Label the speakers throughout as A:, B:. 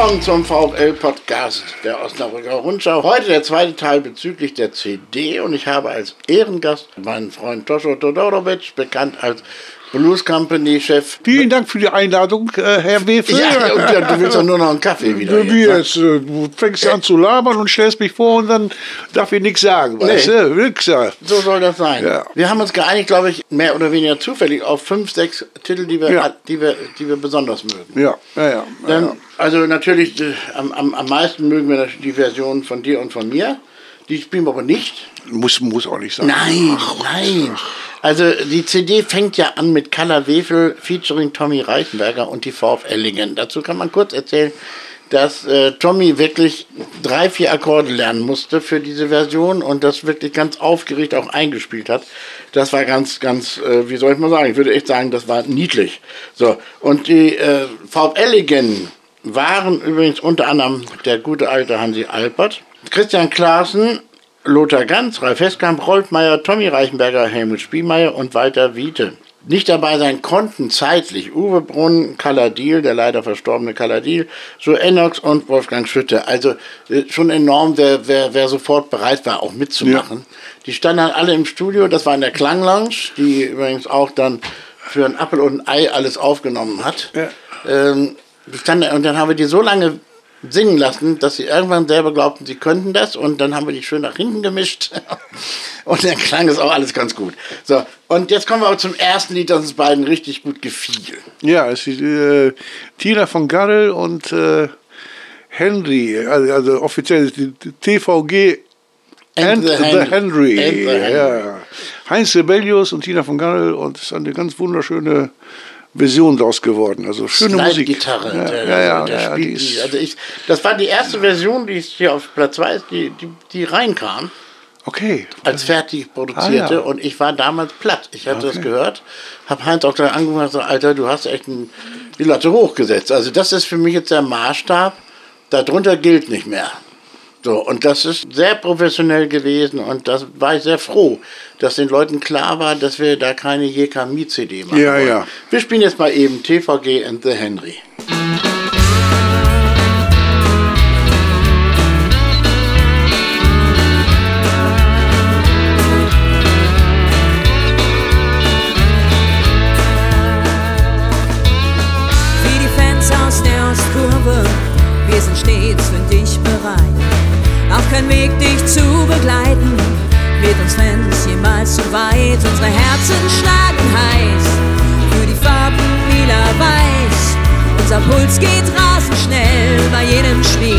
A: willkommen zum VfL-Podcast der Osnabrücker Rundschau. Heute der zweite Teil bezüglich der CD und ich habe als Ehrengast meinen Freund Toscho Todorovic, bekannt als Blues Company Chef.
B: Vielen Dank für die Einladung, äh, Herr Wefel.
A: Ja, und, ja, du willst doch nur noch einen Kaffee wieder.
B: Du,
A: Jetzt, ne?
B: äh, du fängst an zu labern und stellst mich vor und dann darf ich nichts sagen, weißt
A: Nee.
B: du? Wichser.
A: So soll das sein.
B: Ja.
A: Wir haben uns geeinigt, glaube ich, mehr oder weniger zufällig auf fünf, sechs Titel, die wir,
B: Ja.
A: die wir, die wir besonders mögen.
B: Ja, ja, ja.
A: Dann. Also natürlich, äh, am, am, am meisten mögen wir die Version von dir und von mir. Die spielen wir aber nicht.
B: Muss, muss auch nicht sein.
A: Nein, nein. Also die CD fängt ja an mit Kalla Wefel featuring Tommy Reichenberger und die VfL-Lingen. Dazu kann man kurz erzählen, dass äh, Tommy wirklich drei, vier Akkorde lernen musste für diese Version und das wirklich ganz aufgeregt auch eingespielt hat. Das war ganz, ganz, äh, wie soll ich mal sagen, ich würde echt sagen, das war niedlich. So, und die äh, VfL-Legenden waren übrigens unter anderem der gute alte Hansi Alpert, Christian Klaassen, Lothar Ganz, Ralf Heskamp, Rolf Meyer, Tommy Reichenberger, Helmut Spielmeier und Walter Wiete. Nicht dabei sein konnten zeitlich Uwe Brunn, Kaladil, der leider verstorbene Kaladil, so Enox und Wolfgang Schütte. Also äh, schon enorm, wer, wer, wer sofort bereit war, auch mitzumachen. Die standen dann alle im Studio, das war in der Klanglounge, die übrigens auch dann für ein Appel und ein Ei alles aufgenommen hat.
B: Ja.
A: Ähm, und dann haben wir die so lange singen lassen, dass sie irgendwann selber glaubten, sie könnten das und dann haben wir die schön nach hinten gemischt und dann klang es auch alles ganz gut. So, und jetzt kommen wir aber zum ersten Lied, das uns beiden richtig gut gefiel.
B: Ja, es ist äh, Tina von Garrel und äh, Henry, also, also offiziell ist die TVG and, the, Henry.
A: And the Henry.
B: Ja. Heinz Rebellius und Tina von Garrel und es ist eine ganz wunderschöne Version daraus geworden. Also schöne Musik.
A: Gitarre,
B: Ja,
A: der,
B: ja, ja,
A: der
B: ja, die
A: spielt die. Also ich, das war die erste Version, die hier auf Platz 2 ist, die, die, die reinkam.
B: okay.
A: als fertig produzierte
B: Ah, ja.
A: und ich war damals platt. Ich hatte das
B: Okay.
A: gehört, habe Heinz auch gleich angerufen und gesagt, Alter, du hast echt ein, die Latte hochgesetzt. Also das ist für mich jetzt der Maßstab, darunter gilt nicht mehr. So, und das ist sehr professionell gewesen und das war ich sehr froh, dass den Leuten klar war, dass wir da keine JKMI-CD machen
B: Ja,
A: wollen.
B: ja.
A: Wir spielen jetzt mal eben TVG and the Henry.
C: Weit. Unsere Herzen schlagen heiß für die Farben lila-weiß. Unser Puls geht rasend schnell bei jedem Spiel.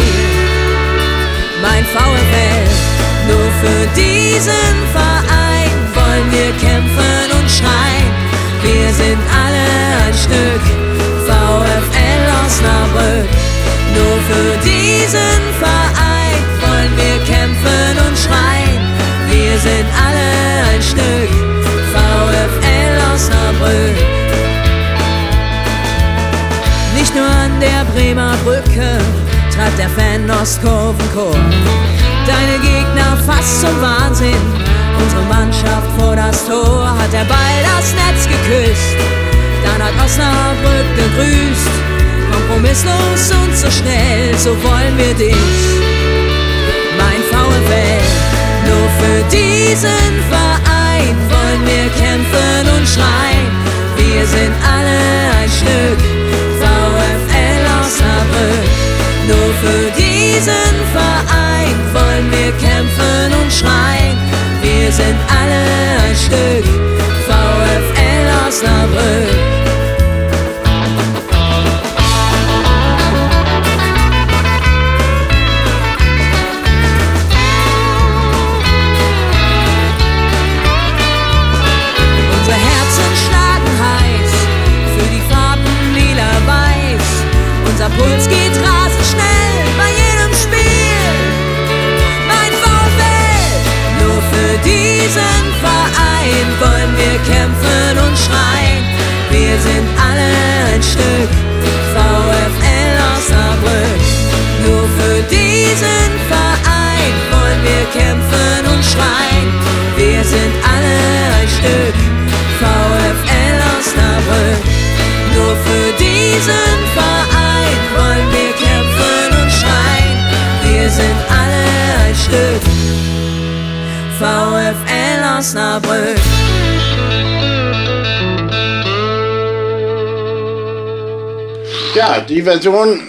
C: Mein VfL, nur für diesen Verein wollen wir kämpfen und schreien. Bremer Brücke treibt der Fan Ostkurvenchor. Deine Gegner fast zum Wahnsinn. Unsere Mannschaft vor das Tor hat der Ball das Netz geküsst. Dann hat Osnabrück gegrüßt. Kompromisslos und so schnell, so wollen wir dich. Mein VfL, nur für diesen Verein wollen wir kämpfen und schreien. Wir sind alle ein Stück Nur für diesen Verein wollen wir kämpfen und schreien. Wir sind alle ein Stück VfL Osnabrück. Unsere diesen Verein wollen wir kämpfen und schreien. Wir sind alle ein Stück VfL Osnabrück. Nur für diesen Verein wollen wir kämpfen und schreien. Wir sind alle ein Stück VfL Osnabrück. Nur für diesen Verein wollen wir kämpfen sind alle Osnabrück.
A: Ja, die Version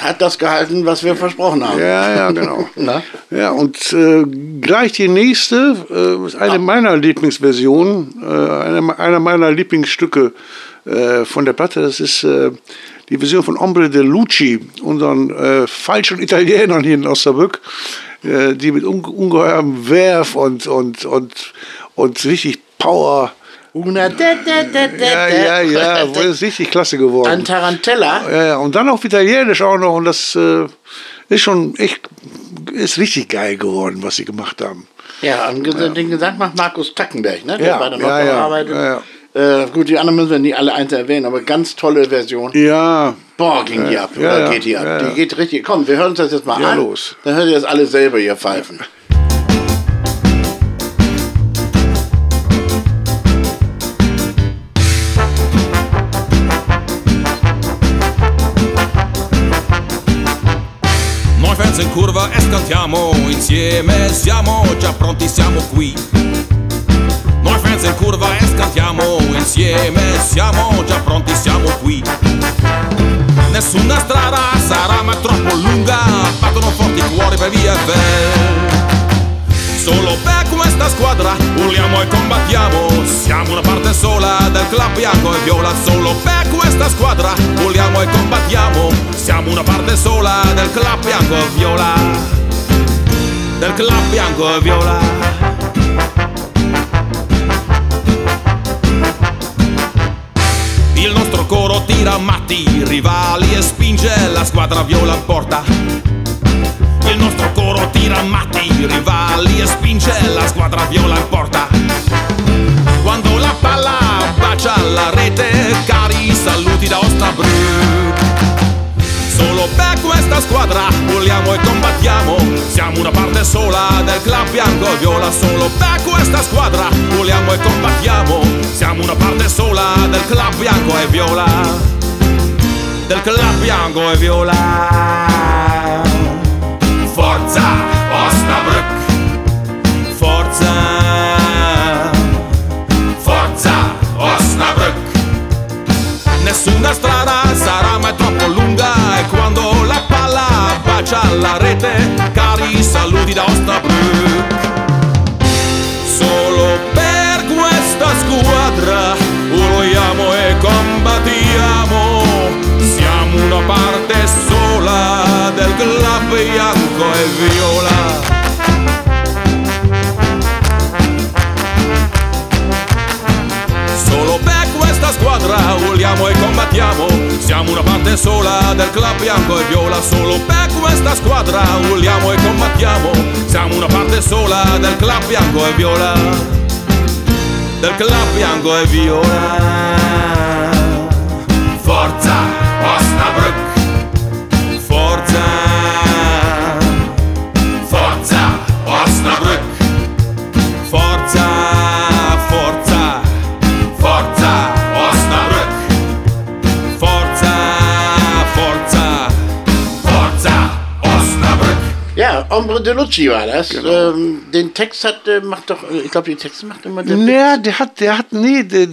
A: hat das gehalten, was wir versprochen haben.
B: Ja, ja, genau.
A: Na?
B: Ja, und äh, gleich die nächste äh, ist eine meiner Lieblingsversionen, äh, einer, einer meiner Lieblingsstücke äh, von der Platte. Das ist äh, die Version von Ombre de Lucci, unseren äh, falschen Italienern hier in Osnabrück, die mit unge ungeheurem Werf und, und, und, und richtig Power.
A: Una da, da, da, da,
B: Ja, ja, ja, das ist richtig klasse geworden.
A: An Tarantella.
B: Ja, ja, und dann auf Italienisch auch noch. Und das äh, ist schon echt, ist richtig geil geworden, was sie gemacht haben.
A: Ja, den Gesang macht Markus Tackenberg, ne? Der
B: Ja,
A: bei der
B: ja, ja,
A: arbeitet.
B: ja,
A: Äh, gut, die anderen müssen wir nicht alle einzeln erwähnen, aber ganz tolle Version.
B: Ja,
A: Boah, ging die ab.
B: Ja,
A: oder
B: ja,
A: geht die ab?
B: ja, ja.
A: Die geht richtig. Komm, wir hören uns das jetzt mal
B: Ja,
A: an.
B: los.
A: Dann hört ihr das alle selber hier pfeifen.
D: In curva e scantiamo insieme, siamo già pronti, siamo qui. Fans in curva e scantiamo insieme, siamo già pronti, siamo qui. Nessuna strada sarà mai troppo lunga, battono forti i cuori per via Vel. Solo per questa squadra urliamo e combattiamo. Siamo una parte sola del club bianco e viola. Solo per questa squadra urliamo e combattiamo. Siamo una parte sola del club bianco e viola. Del club bianco e viola tira matti i rivali e spinge la squadra viola in porta il nostro coro tira matti i rivali e spinge la squadra viola in porta. Quando la palla bacia la rete, cari saluti da Osnabrück. Solo per questa squadra vogliamo e combattiamo, siamo una parte sola del club bianco e viola. Solo per questa squadra vogliamo e combattiamo, siamo una parte sola del club bianco e viola. Del club bianco e viola. Forza Osnabrück Forza Forza Osnabrück Nessuna strada bacia la rete Cari saluti da Osnabrück Solo per questa squadra urliamo e combattiamo Siamo una parte sola del club bianco e viola urliamo e combattiamo. Siamo una parte sola del club bianco e viola Solo per questa squadra. Urliamo e combattiamo. Siamo una parte sola del club bianco e viola. Del club bianco e viola. Forza Osnabrück
A: Ja, Ombre de Lucci war das. Ähm, den Text hat, äh, macht doch, äh, ich glaube, die Texte macht immer der
B: Naja, der hat, der hat, nee, der,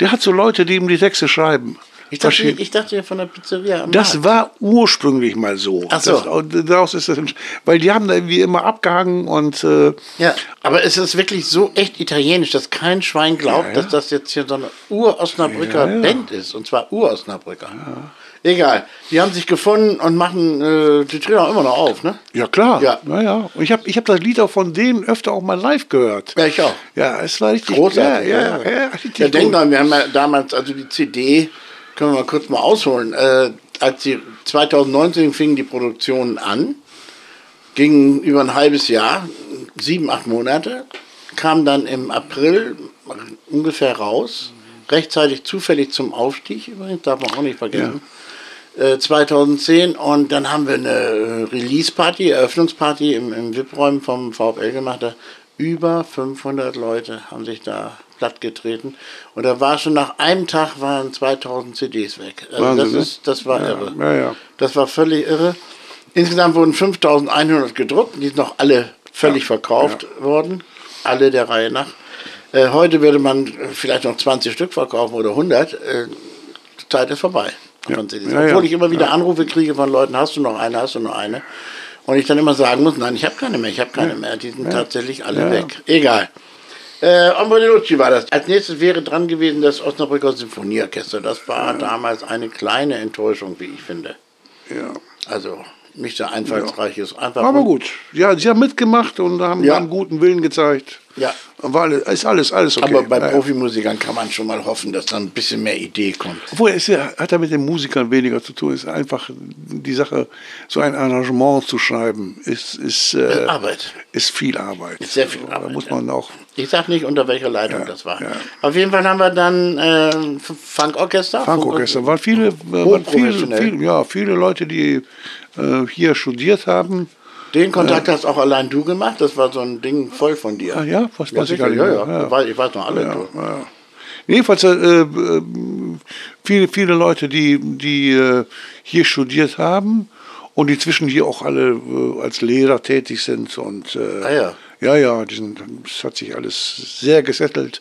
B: der hat so Leute, die ihm die Texte schreiben.
A: Ich dachte, ich dachte ja von der Pizzeria am
B: Das
A: Markt.
B: war ursprünglich mal so.
A: Ach so.
B: Das, daraus ist das, weil die haben da irgendwie immer abgehangen und äh,
A: Ja, aber es ist wirklich so echt italienisch, dass kein Schwein glaubt, dass das jetzt hier so eine Ur-Osnabrücker Band ist. Und zwar Ur-Osnabrücker. Egal. Die haben sich gefunden und machen, äh, die treten auch immer noch auf, ne?
B: ja klar.
A: Ja.
B: Ja. ja. Und ich habe ich hab das Lied auch von denen öfter auch mal live gehört.
A: Ja, ich auch.
B: Ja, es war richtig
A: Großartig.
B: Ja, ja, ja, richtig
A: ja denk mal, wir haben ja damals, also die CD, können wir mal kurz mal ausholen. Äh, als die 2019 fingen die Produktionen an, gingen über ein halbes Jahr, sieben, acht Monate, kam dann im April ungefähr raus, rechtzeitig zufällig zum Aufstieg übrigens, darf man auch nicht vergessen. Äh, 2010 und dann haben wir eine äh, Release-Party, Eröffnungsparty im, im VIP-Räumen vom VfL gemacht. Da über 500 Leute haben sich da plattgetreten und da war schon nach einem Tag waren 2000 CDs weg. Also
B: Wahnsinn,
A: das,
B: ne?
A: ist, das war
B: Ja,
A: irre.
B: ja, ja.
A: Das war völlig irre. Insgesamt wurden 5100 gedruckt, die sind noch alle völlig verkauft worden, alle der Reihe nach. Äh, heute würde man vielleicht noch 20 Stück verkaufen oder 100. Äh, die Zeit ist vorbei. CDs.
B: Ja, ja.
A: Obwohl ich immer wieder Anrufe kriege von Leuten, hast du noch eine, hast du noch eine? Und ich dann immer sagen muss, nein, ich habe keine mehr, ich habe keine mehr. Die sind tatsächlich alle weg. Egal. Äh, Ombre de Lucci war das. Als nächstes wäre dran gewesen das Osnabrücker Sinfonieorchester. Das war damals eine kleine Enttäuschung, wie ich finde.
B: Ja.
A: Also nicht sehr einfallsreich ist. Einfach
B: Aber gut. Ja, sie haben mitgemacht und haben,
A: Ja.
B: haben guten Willen gezeigt.
A: Ja.
B: War alles, ist alles, alles okay.
A: Aber bei
B: Ja, ja.
A: Profimusikern kann man schon mal hoffen, dass dann ein bisschen mehr Idee kommt.
B: Obwohl, es ja- hat ja mit den Musikern weniger zu tun. Es ist einfach die Sache, so ein Arrangement zu schreiben, ist, ist, äh,
A: Arbeit.
B: ist viel Arbeit.
A: Ist sehr viel
B: Da
A: Arbeit,
B: muss
A: ja.
B: man auch.
A: Ich sag nicht, unter welcher Leitung
B: Ja,
A: das war.
B: ja.
A: Auf jeden Fall haben wir dann äh, Funkorchester.
B: Funkorchester waren viele, äh, waren viele, viele, ja, viele Leute, die äh, hier studiert haben.
A: Den Kontakt hast auch allein du gemacht. Das war so ein Ding voll von dir.
B: Ah, ja, was
A: Ja,
B: weiß ich gar nicht
A: ja,
B: mehr.
A: ja. Ich, weiß, ich weiß noch alle.
B: Ja, ja. Jedenfalls äh, äh, viele, viele Leute, die, die äh, hier studiert haben und die zwischen hier auch alle äh, als Lehrer tätig sind. Und, äh,
A: Ah, ja.
B: Ja, ja, die sind, das hat sich alles sehr gesettelt.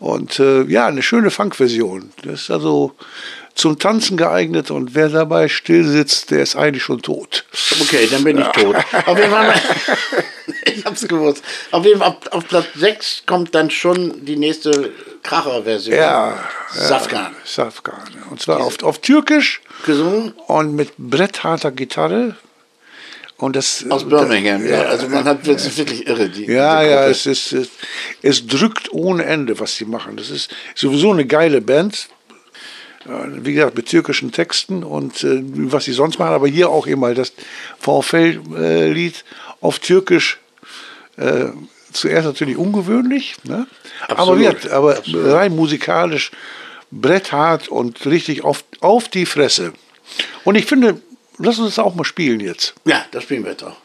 B: Und äh, ja, eine schöne Funkversion. Das ist also zum Tanzen geeignet und wer dabei still sitzt, der ist eigentlich schon tot.
A: Okay, dann bin ich tot. Auf jeden Fall, ich hab's gewusst. Auf jeden Fall, auf, auf Platz 6 kommt dann schon die nächste Kracher-Version.
B: Ja,
A: Safkan.
B: Safkan. Und zwar auf, auf Türkisch
A: Gesungen
B: und mit brettharter Gitarre. Und das,
A: aus Birmingham. Ja, also man hat das ist wirklich irre. Die,
B: Ja,
A: diese
B: ja, es, ist, es, es drückt ohne Ende, was sie machen. Das ist sowieso eine geile Band. Äh, Wie gesagt, mit türkischen Texten und äh, was sie sonst machen, aber hier auch eben mal das VfL-Lied auf Türkisch. Äh, zuerst natürlich ungewöhnlich, ne? aber,
A: Absolut,
B: gesagt, aber rein musikalisch bretthart und richtig auf, auf die Fresse. Und ich finde, lass uns das auch mal spielen jetzt.
A: Ja, das spielen wir jetzt auch.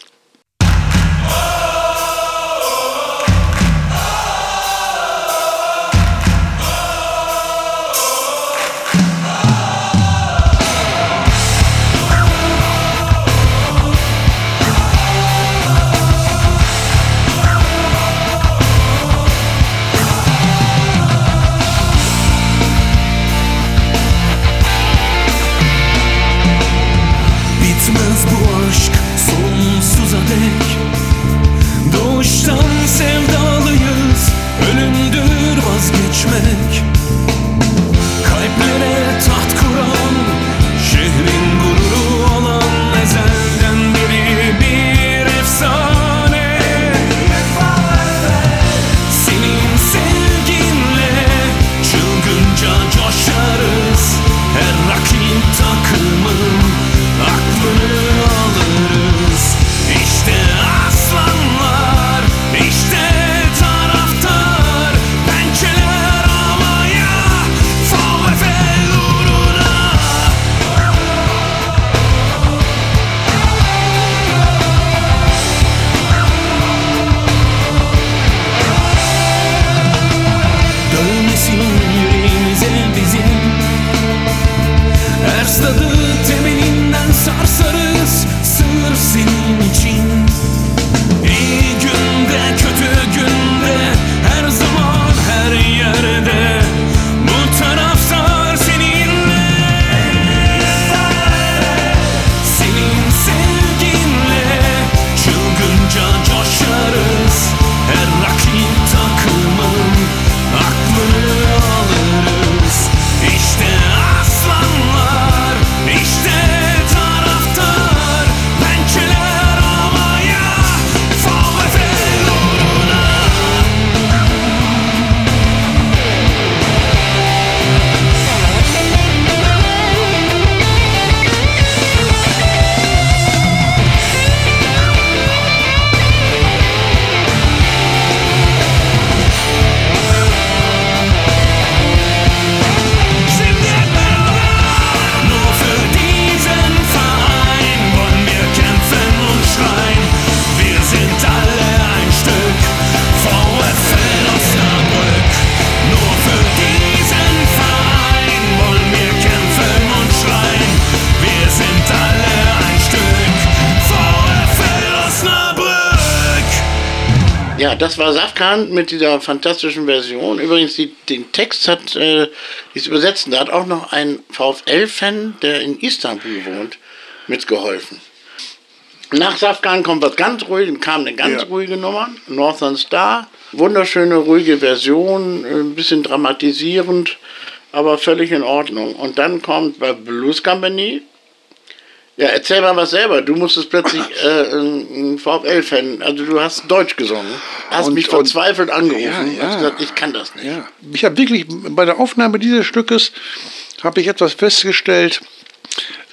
A: War Safkan mit dieser fantastischen Version. Übrigens, die, den Text hat, äh, dieses Übersetzen, da hat auch noch ein VfL-Fan, der in Istanbul wohnt, mitgeholfen. Nach Safkan kommt was ganz ruhig, kam eine ganz
B: Ja.
A: ruhige Nummer, Northern Star. Wunderschöne, ruhige Version, äh, ein bisschen dramatisierend, aber völlig in Ordnung. Und dann kommt bei Blues Company. Ja, erzähl mal was selber. Du musstest plötzlich äh, ein VfL-Fan, also du hast Deutsch gesungen, hast
B: Und-
A: mich
B: und-
A: verzweifelt angerufen
B: Ja,
A: und
B: ja.
A: gesagt, ich kann das nicht.
B: Ja, ich habe wirklich bei der Aufnahme dieses Stückes habe ich etwas festgestellt,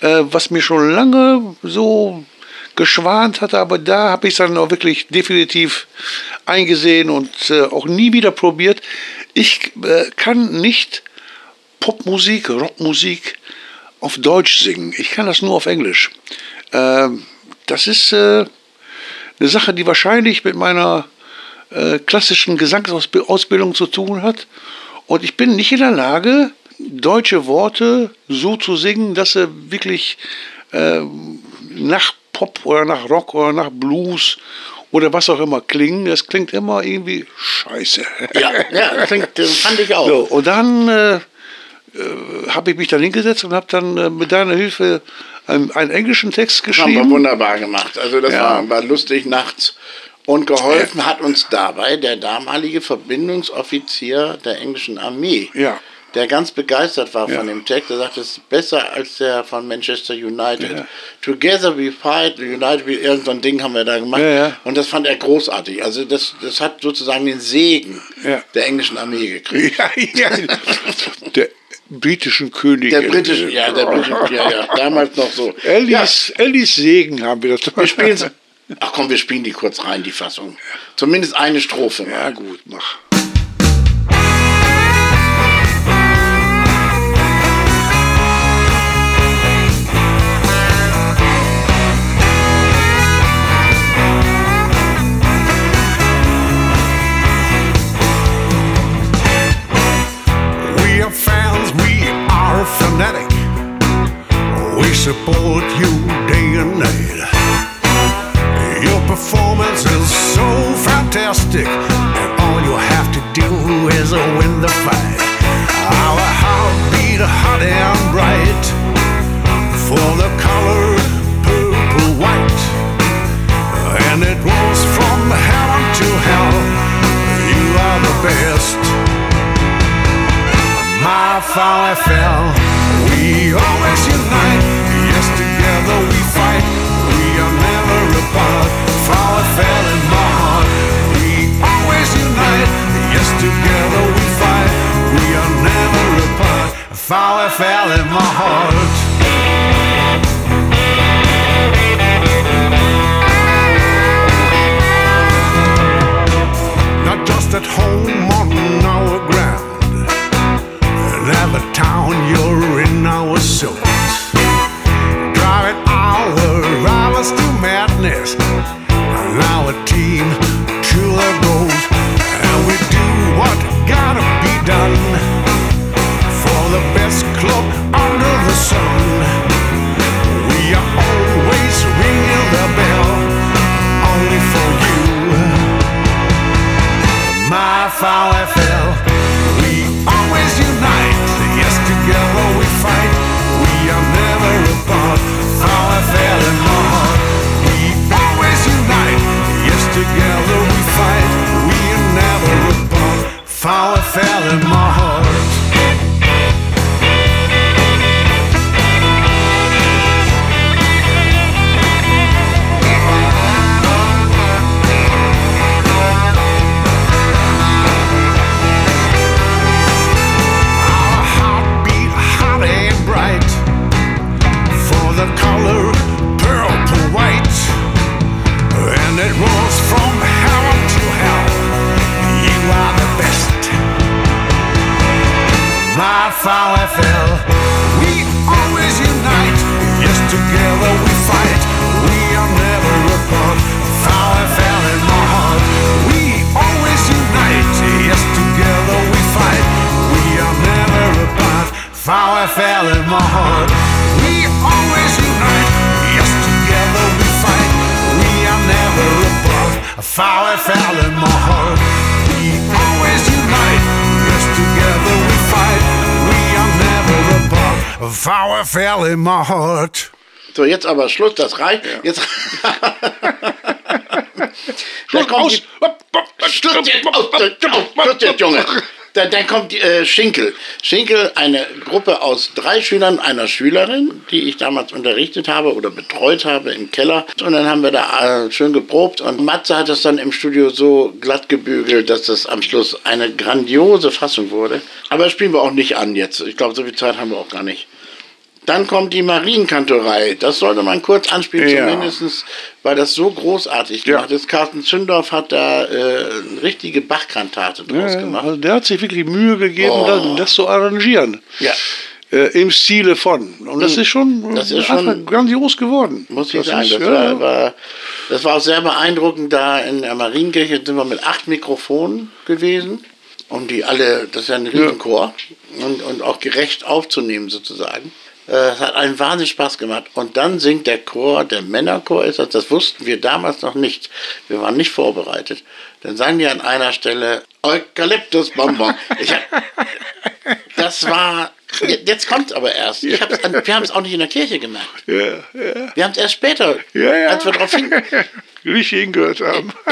B: äh, was mir schon lange so geschwant hatte, aber da habe ich es dann auch wirklich definitiv eingesehen und äh, auch nie wieder probiert. Ich äh, kann nicht Popmusik, Rockmusik auf Deutsch singen. Ich kann das nur auf Englisch. Ähm, das ist äh, eine Sache, die wahrscheinlich mit meiner äh, klassischen Gesangsausbildung zu tun hat. Und ich bin nicht in der Lage, deutsche Worte so zu singen, dass sie wirklich äh, nach Pop oder nach Rock oder nach Blues oder was auch immer klingen. Es klingt immer irgendwie scheiße.
A: Ja, ja das, klingt, das fand ich auch.
B: So, und dann äh, habe ich mich dann hingesetzt und habe dann äh, mit deiner Hilfe einen, einen englischen Text
A: Das haben wir
B: geschrieben.
A: wunderbar gemacht. Also das
B: Ja.
A: war, war lustig nachts. Und geholfen hat uns dabei der damalige Verbindungsoffizier der englischen Armee.
B: Ja.
A: Der ganz begeistert war
B: Ja.
A: von dem Text. Er sagte, es ist besser als der von Manchester United.
B: Ja.
A: Together we fight, United we, irgend so ein Ding haben wir da gemacht.
B: Ja.
A: Und das fand er großartig. Also das, das hat sozusagen den Segen der englischen Armee gekriegt.
B: Ja, ja. Der britischen König.
A: Der britische, ja, der britische, ja, ja, damals noch so. Ja,
B: Ellis, Ellis Segen haben wir das.
A: wir spielen Ach komm, wir spielen die kurz rein, die Fassung. Zumindest eine Strophe. mal.
B: Ja, gut, mach.
E: Support you day and night. Your performance is so fantastic, and all you have to do is win the fight. Our heart beat hot and bright for the color purple white, and it was from heaven to hell. You are the best my VfL. VfL in my heart. Not just at home on our ground. In every town you're in our suit. Driving our rivals to madness. VfL in my heart.
A: So, jetzt aber Schluss, das reicht. Jetzt.
B: Schluss, aus.
A: Schluss jetzt, aus, Schluss jetzt, Junge. Dann, dann kommt äh, Schinkel. Schinkel, eine Gruppe aus drei Schülern, einer Schülerin, die ich damals unterrichtet habe oder betreut habe im Keller. Und dann haben wir da äh, schön geprobt. Und Matze hat es dann im Studio so glatt gebügelt, dass das am Schluss eine grandiose Fassung wurde. Aber das spielen wir auch nicht an jetzt. Ich glaube, so viel Zeit haben wir auch gar nicht. Dann kommt die Marienkantorei. Das sollte man kurz anspielen,
B: Ja.
A: zumindest, weil das so großartig
B: Ja.
A: gemacht ist. Carsten Zündorf hat da äh, eine richtige Bachkantate draus
B: Ja,
A: gemacht.
B: also der hat sich wirklich Mühe gegeben,
A: Oh.
B: das, zu arrangieren.
A: Ja.
B: Äh, Im Stile von. Und das ist schon,
A: Hm. Das ist schon-
B: grandios geworden.
A: Muss ich
B: das
A: sagen,
B: ist,
A: das,
B: ja,
A: war, war, das war auch sehr beeindruckend. Da in der Marienkirche sind wir mit acht Mikrofonen gewesen. Und die alle, das ist ja ein Riesenchor. Und, und auch gerecht aufzunehmen sozusagen. Äh, Es hat einen wahnsinnig Spaß gemacht. Und dann singt der Chor, der Männerchor ist das, das wussten wir damals noch nicht. Wir waren nicht vorbereitet. Dann sagen die an einer Stelle Eukalyptus Bonbon. Ich hab, das war, jetzt kommt aber erst. Ich hab's wir haben es auch nicht in der Kirche gemerkt.
B: ja, ja,
A: Wir haben es erst später,
B: ja,
A: als wir darauf hin.
B: richtig hingehört haben.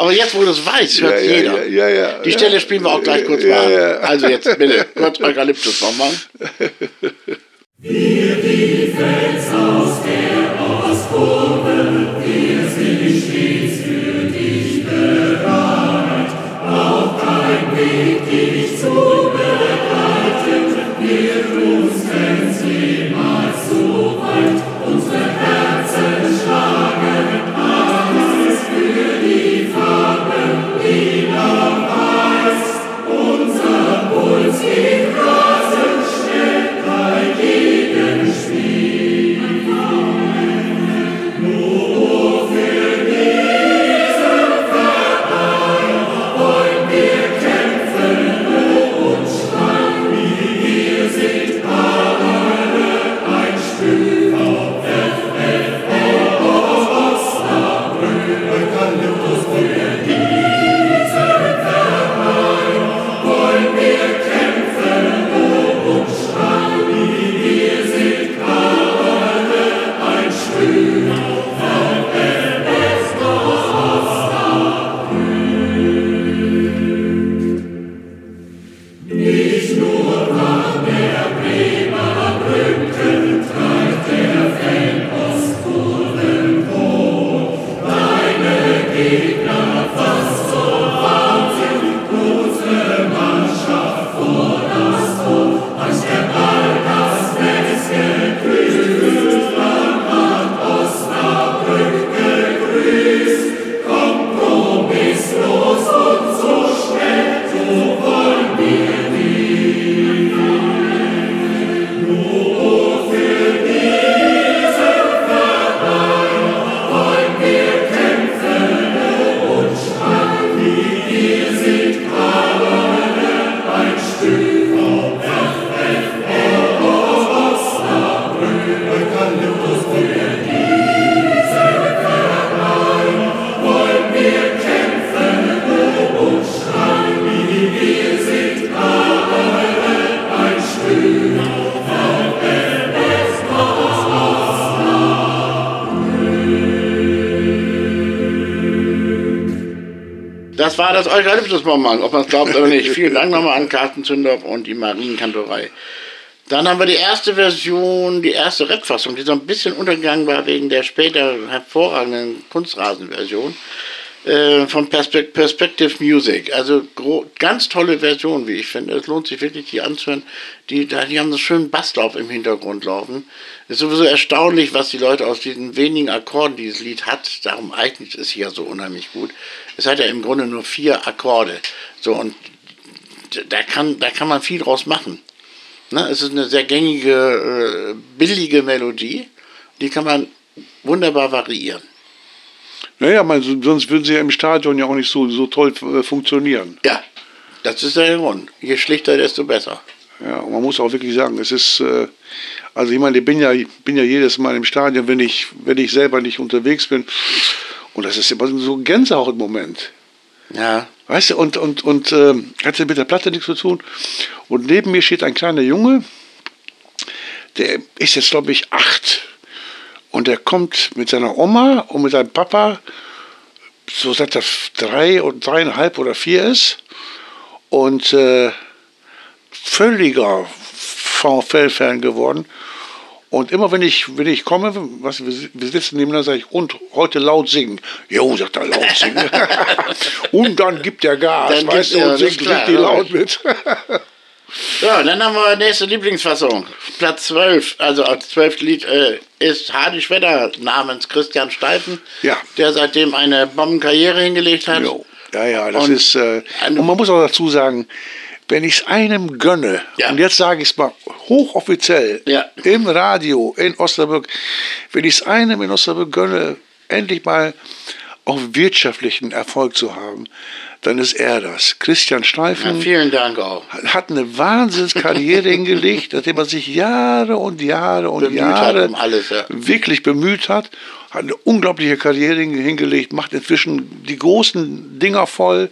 A: Aber jetzt, wo du es weißt, hört
B: ja,
A: jeder.
B: Ja, ja, ja,
A: Die
B: ja.
A: Stelle spielen wir auch gleich kurz
B: Ja,
A: mal. Also jetzt bitte, kurz Eukalyptus Bonbon. Das das Eukalyptusbonbon, ob man es glaubt oder nicht. Vielen Dank nochmal an Carsten Zündorf und die Marienkantorei. Dann haben wir die erste Version, die erste Rap-Fassung, die so ein bisschen untergegangen war wegen der später hervorragenden Kunstrasen-Version äh, von Perspec Perspective Music. Also ganz tolle Version, wie ich finde. Es lohnt sich wirklich, die anzuhören. Die, die haben so schönen Basslauf im Hintergrund laufen. Es ist sowieso erstaunlich, was die Leute aus diesen wenigen Akkorden, die das Lied hat, darum eignet es sich ja so unheimlich gut. Es hat ja im Grunde nur vier Akkorde. So, und da kann, da kann man viel draus machen. Ne? Es ist eine sehr gängige, äh, billige Melodie. Die kann man wunderbar variieren.
B: Naja, man, sonst würden sie ja im Stadion ja auch nicht so, so toll äh, funktionieren.
A: Ja, das ist der Grund. Je schlichter, desto besser.
B: Ja, und man muss auch wirklich sagen, es ist, äh, also ich meine, ich bin ja, ich bin ja jedes Mal im Stadion, wenn ich, wenn ich selber nicht unterwegs bin. Und das ist immer so ein Gänsehaut-Moment.
A: Ja.
B: Weißt du, und, und, und äh, hatte mit der Platte nichts zu tun. Und neben mir steht ein kleiner Junge, der ist jetzt, glaube ich, acht. Und der kommt mit seiner Oma und mit seinem Papa, so seit er drei und dreieinhalb oder vier ist. Und äh, völliger VfL-Fan geworden. Und immer wenn ich, wenn ich komme, was, wir sitzen nebeneinander, sage ich, und heute laut singen. Jo, sagt er, laut singen. und dann gibt er Gas,
A: Dann
B: weißt du, und singt
A: klar,
B: richtig laut mit.
A: Ja, dann haben wir nächste Lieblingsfassung. Platz 12, also als 12. Lied äh, ist Hardy Schwedder namens Christian Steifen,
B: Ja.
A: der seitdem eine Bombenkarriere hingelegt hat.
B: Jo. Ja, ja, das
A: Und
B: ist. Äh, und man muss auch dazu sagen, wenn ich es einem gönne,
A: Ja.
B: und jetzt sage ich es mal hochoffiziell,
A: Ja.
B: im Radio in Osnabrück, wenn ich es einem in Osnabrück gönne, endlich mal auch wirtschaftlichen Erfolg zu haben, dann ist er das. Christian
A: Ja,
B: Steifen
A: vielen Dank auch.
B: hat eine Wahnsinnskarriere hingelegt, nachdem er sich Jahre und Jahre und
A: Bemüht
B: Jahre
A: um alles, ja.
B: wirklich bemüht hat, hat eine unglaubliche Karriere hin- hingelegt, macht inzwischen die großen Dinger voll.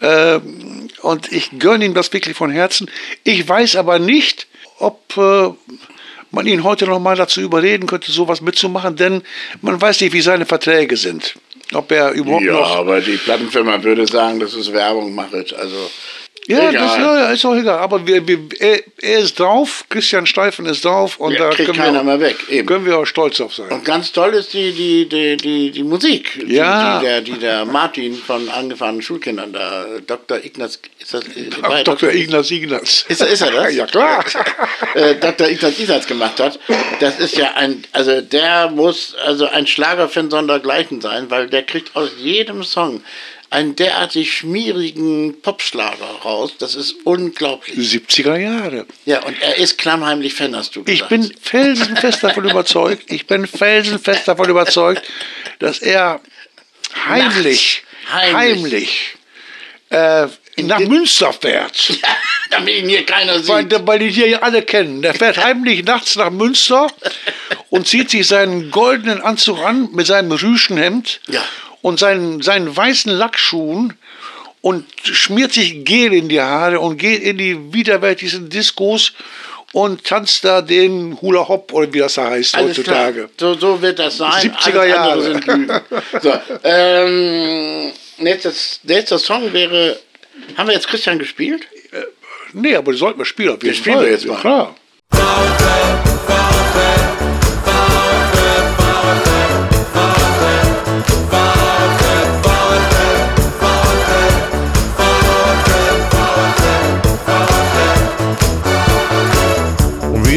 B: Ähm, und ich gönne ihm das wirklich von Herzen. Ich weiß aber nicht, ob äh, man ihn heute noch mal dazu überreden könnte, sowas mitzumachen, denn man weiß nicht, wie seine Verträge sind. Ob er überhaupt
A: Ja,
B: noch
A: aber die Plattenfirma würde sagen, dass es Werbung macht. Also,
B: Ja, das ja, ist auch egal. Aber wir, wir, er, er ist drauf, Christian Steifen ist drauf und
A: Ja,
B: da
A: kriegt
B: können
A: keiner
B: wir,
A: mehr weg, eben.
B: können wir auch stolz auf sein.
A: und ganz toll ist die, die, die, die, die Musik, die,
B: Ja.
A: die, der, die der Martin von angefahrenen Schulkindern, da Dr. Ignaz, ist das, äh,
B: Ach,
A: bei
B: Dr. Ignaz Ignaz.
A: Ist, er- ist er das?
B: Ja, klar.
A: äh, Dr. Ignaz Isatz gemacht hat. Das ist ja ein, also der muss also ein Schlagerfan sondergleichen sein, weil der kriegt aus jedem Song einen derartig schmierigen Popschlager raus. Das ist unglaublich.
B: 70er Jahre.
A: Ja, und er ist klammheimlich Fan, hast du
B: Ich
A: gesagt.
B: bin felsenfest davon überzeugt, ich bin felsenfest davon überzeugt, dass er heimlich,
A: Nachts.
B: heimlich, äh, nach Münster fährt.
A: Damit ihn hier keiner
B: Weil,
A: sieht.
B: weil die hier alle kennen. Der fährt heimlich nachts nach Münster und zieht sich seinen goldenen Anzug an mit seinem Rüschenhemd
A: Ja.
B: Und seinen, seinen weißen Lackschuhen und schmiert sich Gel in die Haare und geht in die widerwärtigsten Diskos und tanzt da den Hula Hop oder wie das da heißt
A: Alles
B: heutzutage.
A: klar. So, so wird das sein.
B: 70er
A: Alles
B: Jahre.
A: sind Lügen. So, ähm, nächstes, nächster Song wäre. Haben wir jetzt Christian gespielt?
B: Nee, aber das sollten wir spielen auf jeden
A: spielen
B: Fall.
A: wir jetzt
B: Ja,
A: mal.
B: Klar.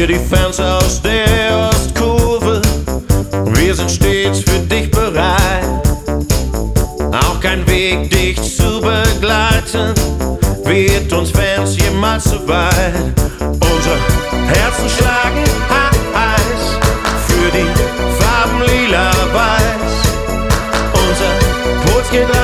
F: Wir die Fans aus der Ostkurve, wir sind stets für dich bereit. Auch kein Weg, dich zu begleiten, wird uns Fans jemals zu weit. Unsere Herzen schlagen heiß für die Farben lila-weiß. Unser Puls geht rasend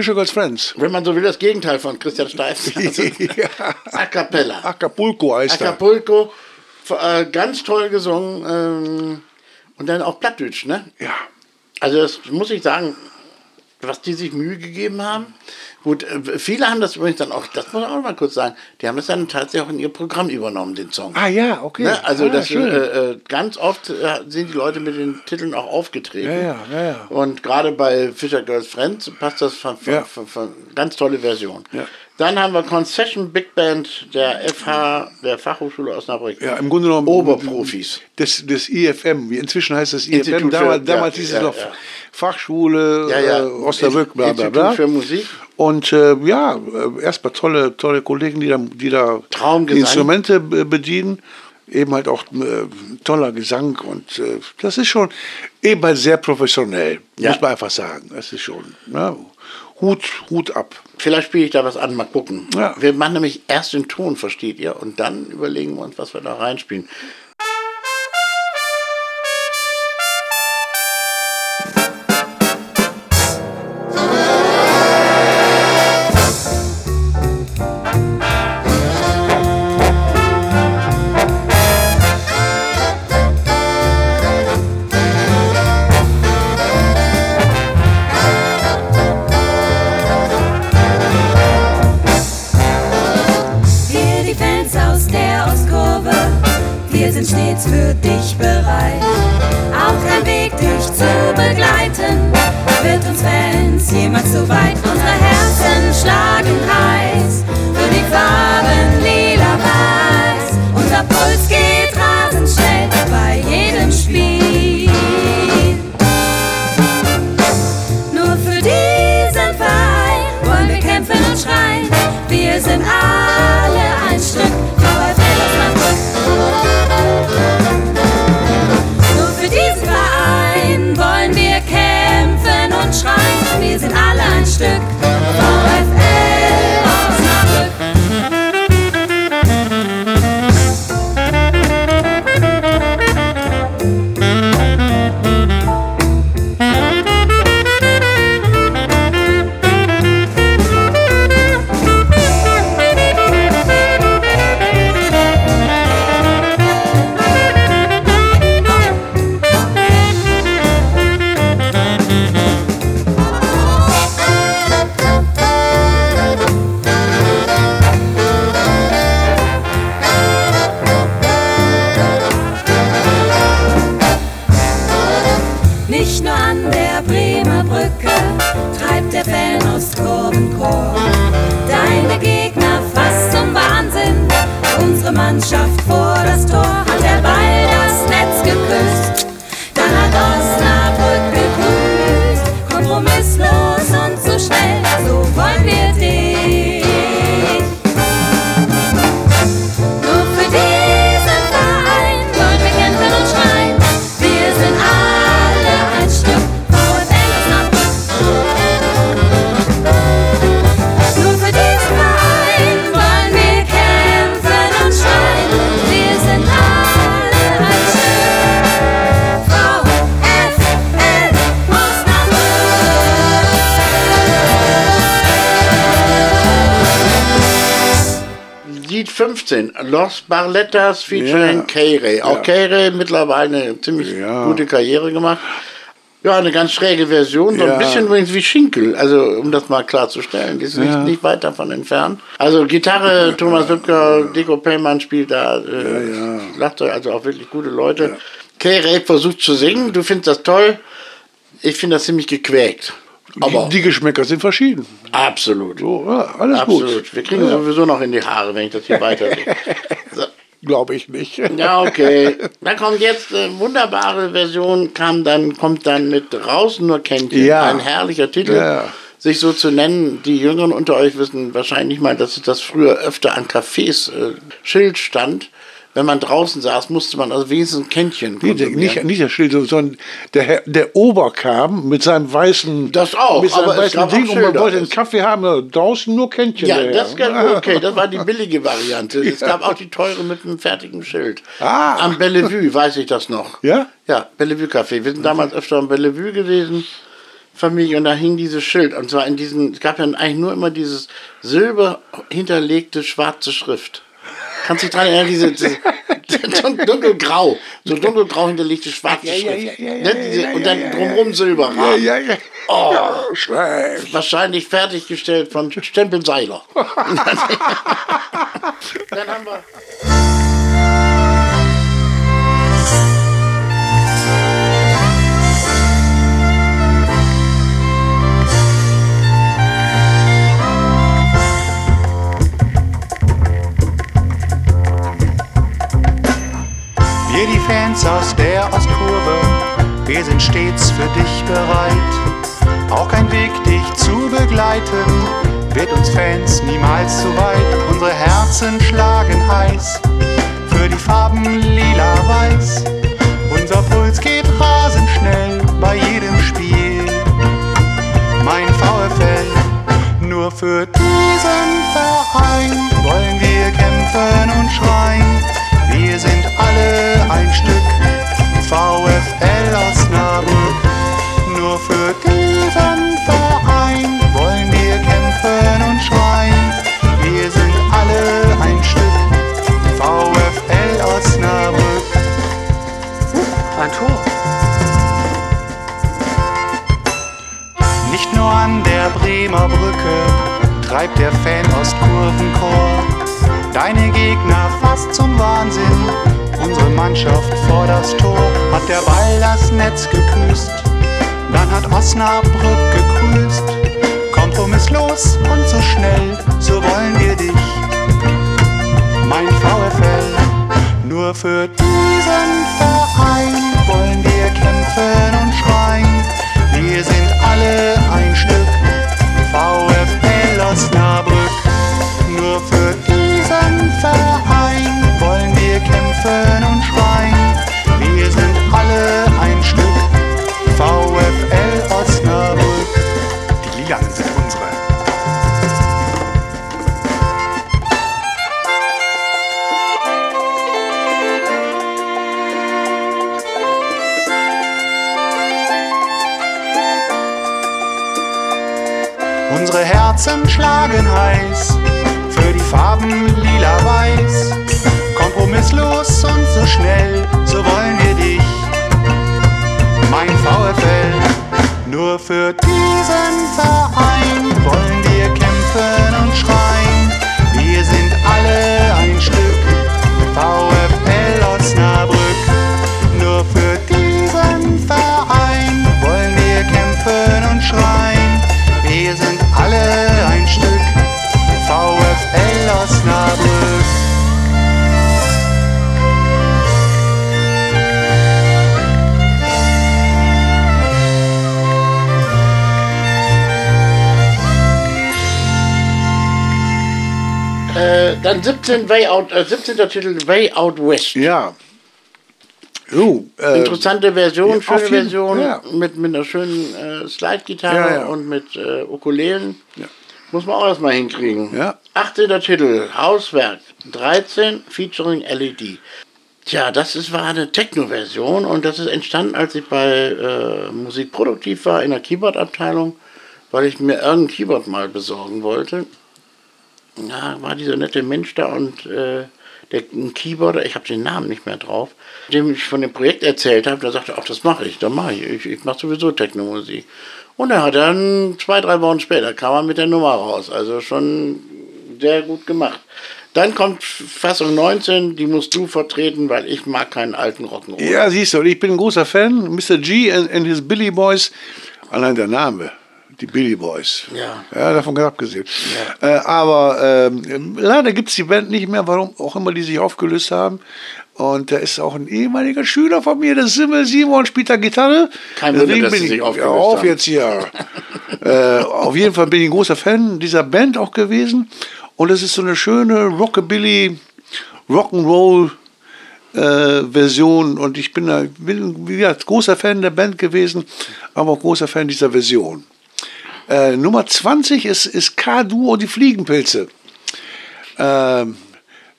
B: Fischer Girls Friends.
A: wenn man so will, das Gegenteil von Christian Steif. A cappella.
B: Acapulco heißt.
A: Acapulco, äh, ganz toll gesungen. Ähm, und dann auch Plattdeutsch, ne?
B: Ja.
A: Also das muss ich sagen, was die sich Mühe gegeben haben. Gut, äh, viele haben das übrigens dann auch, das muss ich auch mal kurz sagen, die haben das dann tatsächlich auch in ihr Programm übernommen, den Song.
B: Ah ja, okay.
A: Ne? Also
B: ah,
A: das, äh, äh, ganz oft äh, sind die Leute mit den Titeln auch aufgetreten.
B: Ja, ja, ja, ja.
A: Und gerade bei Fisher Girls Friends passt das von, von,
B: Ja.
A: von, von ganz tolle Version.
B: Ja.
A: Dann haben wir Concession Big Band der FH, der Fachhochschule Osnabrück.
B: ja, im Grunde genommen.
A: Oberprofis.
B: Des, des IFM. Wie Inzwischen heißt es IFM.
A: Institut für-
B: damals
A: ja,
B: damals hieß
A: ja,
B: es noch
A: ja.
B: Fachschule. Äh, Osnabrück, bla bla
A: Institut
B: bla.
A: für Musik.
B: Und äh, ja, äh, erstmal tolle, tolle Kollegen, die da, die da Instrumente be- bedienen. Eben halt auch äh, toller Gesang und äh, das ist schon eben halt sehr professionell,
A: Ja.
B: muss man einfach sagen. Das ist schon ne? Hut, Hut ab.
A: Vielleicht spiele ich da was an, mal gucken.
B: Ja.
A: Wir machen nämlich erst den Ton, versteht ihr? Und dann überlegen wir uns, was wir da reinspielen. Los Barlettas featuring
B: Ja.
A: K-Ray. Auch
B: Ja.
A: K-Ray mittlerweile eine ziemlich
B: Ja.
A: gute Karriere gemacht. Ja, eine ganz schräge Version, so ein
B: Ja.
A: bisschen übrigens wie Schinkel, also um das mal klarzustellen, die ist nicht,
B: Ja.
A: nicht weit davon entfernt. Also Gitarre, Thomas Lübcker, Deko Pellmann spielt da, äh, Schlagzeug, also auch wirklich gute Leute. K-Ray versucht zu singen, du findest das toll, ich finde das ziemlich gequäkt. Aber
B: die, die Geschmäcker sind verschieden.
A: absolut.
B: So, ja, alles
A: Absolut.
B: gut.
A: Wir kriegen sowieso noch in die Haare, wenn ich das hier weiter so.
B: Glaube ich nicht.
A: Ja, okay. Dann kommt jetzt eine wunderbare Version, kam dann, kommt dann mit Draußen nur Kännchen.
B: Ja.
A: Ein herrlicher Titel.
B: Ja.
A: Sich so zu nennen, die Jüngeren unter euch wissen wahrscheinlich mal, dass es das früher öfter an Cafés äh, Schild stand. Wenn man draußen saß, musste man also wenigstens ein Kännchen konsumieren.
B: nicht, nicht der Schild, sondern der, Herr- der Ober kam mit seinem weißen,
A: Das auch,
B: mit seinem weißen
A: gab
B: Ding und man wollte einen Kaffee haben, draußen nur Kännchen.
A: Ja,
B: daher.
A: das kann, okay, das war die billige Variante. Es gab auch die teure mit einem fertigen Schild.
B: Ah.
A: Am Bellevue weiß ich das noch.
B: Ja?
A: Ja, Bellevue Café. Wir sind damals öfter am Bellevue gewesen. Familie und da hing dieses Schild. Und zwar in diesen, es gab ja eigentlich nur immer dieses silber hinterlegte schwarze Schrift. Kannst du dich dran erinnern, diese, diese dun- dunkelgrau, so dunkelgrau hinterlegte schwarze
B: Ja, ja,
A: Schrift.
B: ja,
A: Ne, und dann
B: ja,
A: drumherum Silberrahmen.
B: Ja, ja.
A: Oh, wahrscheinlich fertiggestellt von Stempelseiler. dann haben wir.
G: Wir die Fans aus der Ostkurve, wir sind stets für dich bereit. Auch kein Weg, dich zu begleiten, wird uns Fans niemals zu weit. Unsere Herzen schlagen heiß für die Farben lila-weiß. Unser Puls geht rasend schnell bei jedem Spiel. Mein VfL, nur für diesen Verein wollen wir kämpfen und schreien. Wir sind alle ein Stück VfL Osnabrück. Nur für diesen Verein wollen wir kämpfen und schreien. Wir sind alle ein Stück VfL Osnabrück. Ein Tor. Nicht nur an der Bremer Brücke treibt der Fan Ostkurvenchor deine Gegner fast zum Wahnsinn. Unsere Mannschaft vor das Tor hat der Ball das Netz geküsst. Dann hat Osnabrück gegrüßt. Kompromisslos und so schnell, so wollen wir dich. Mein VfL, nur für diesen Verein wollen wir kämpfen und schreien. Wir sind alle ein Stück VfL Osnabrück. Nur für diesen Verein wollen wir kämpfen und schreien. Wir sind alle ein Stück VfL Osnabrück. Die Lilanen sind unsere. Unsere Herzen schlagen heiß Farben lila-weiß. Kompromisslos und so schnell, so wollen wir dich. Mein VfL, nur für diesen Verein
A: dann 17, Way Out, äh, 17. Titel Way Out West.
B: Ja. So, äh,
A: Interessante Version,
B: ja,
A: schöne
B: jeden-
A: Version
B: ja.
A: mit, mit einer schönen äh, Slide-Gitarre
B: Ja,
A: und mit äh, Ukulelen. Muss man auch erstmal hinkriegen.
B: Ja.
A: 18. Titel, Hauswerk 13, featuring LED. Tja, das ist, war eine Techno-Version und das ist entstanden, als ich bei äh, Musik produktiv war in der Keyboard-Abteilung, weil ich mir irgendein Keyboard mal besorgen wollte. Ja, war dieser nette Mensch da und äh, der ein Keyboarder, ich habe den Namen nicht mehr drauf, dem ich von dem Projekt erzählt habe, der sagte, ach, das mache ich, dann mache ich. Ich, ich mache sowieso Techno-Musik. Und er hat dann zwei, drei Wochen später kam er mit der Nummer raus. Also schon sehr gut gemacht. Dann kommt Fassung 19, die musst du vertreten, weil ich mag keinen alten Rock'n'Roll.
B: Ja, siehst du, ich bin ein großer Fan. Mr. G and, and his Billy Boys. Allein der Name, die Billy Boys.
A: Ja.
B: Ja, davon ganz abgesehen. Äh, aber ähm, leider gibt es die Band nicht mehr, warum auch immer die sich aufgelöst haben. Und da ist auch ein ehemaliger Schüler von mir, der Simmel Simon, spielt da Gitarre.
A: Kein Wunder, dass
B: bin
A: sie
B: ich
A: sich aufgelöst
B: ja, auf
A: haben.
B: jetzt hier. äh, auf jeden Fall bin ich ein großer Fan dieser Band auch gewesen. Und es ist so eine schöne Rockabilly, Rock'n'Roll äh, Version und ich bin, da, bin wie gesagt, großer Fan der Band gewesen, aber auch großer Fan dieser Version. Äh, Nummer 20 ist, ist K-Duo die Fliegenpilze. Ähm,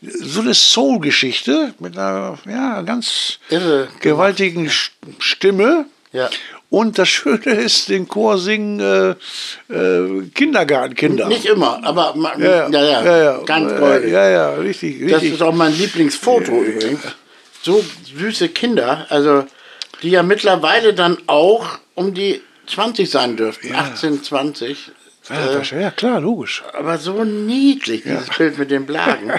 B: so eine Soul-Geschichte mit einer ja, ganz
A: Irre.
B: gewaltigen Sch- Stimme.
A: Ja.
B: Und das Schöne ist, den Chor singen äh, äh, Kindergartenkinder.
A: Nicht immer, aber ma-
B: ja,
A: ja, ja,
B: ja,
A: ganz
B: äh,
A: goldig.
B: Ja, ja, richtig,
A: Das
B: richtig.
A: ist auch mein Lieblingsfoto übrigens. So süße Kinder, also die ja mittlerweile dann auch um die 20 sein dürften, 18, 20.
B: ja, das- ja, klar, logisch.
A: Aber so niedlich, dieses Bild mit den Blagen.